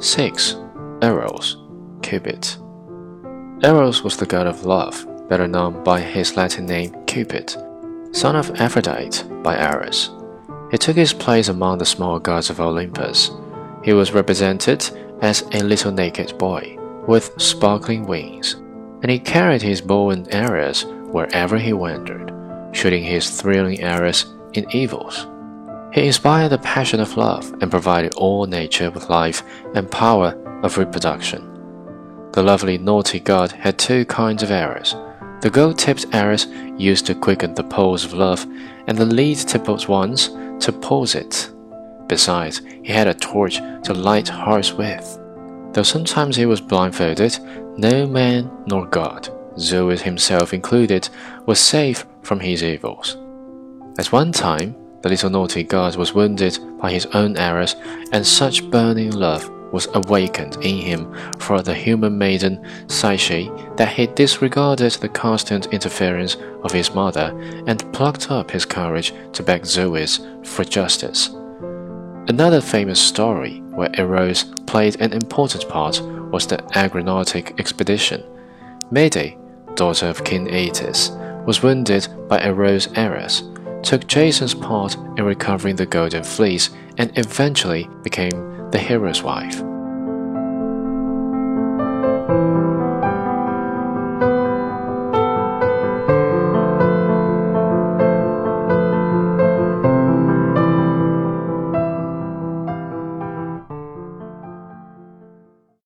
6. Eros, Cupid. Eros was the god of love, better known by his Latin name Cupid, son of Aphrodite by Ares. He took his place among the small gods of Olympus. He was represented as a little naked boy with sparkling wings, and he carried his bow and arrows wherever he wandered, shooting his thrilling arrows in evils. He inspired the passion of love and provided all nature with life and power of reproduction. The lovely naughty god had two kinds of arrows the gold tipped arrows used to quicken the pulse of love, and the lead tipped ones to pause it. Besides, he had a torch to light hearts with. Though sometimes he was blindfolded, no man nor god, Zeus himself included, was safe from his evils. At one time, the little naughty god was wounded by his own arrows, and such burning love was awakened in him for the human maiden Psyche that he disregarded the constant interference of his mother and plucked up his courage to beg Zeus for justice. Another famous story where Eros played an important part was the Argonautic expedition. Medea, daughter of King Aeetes, was wounded by Eros' arrows took Jason's part in recovering the Golden Fleece and eventually became the hero's wife.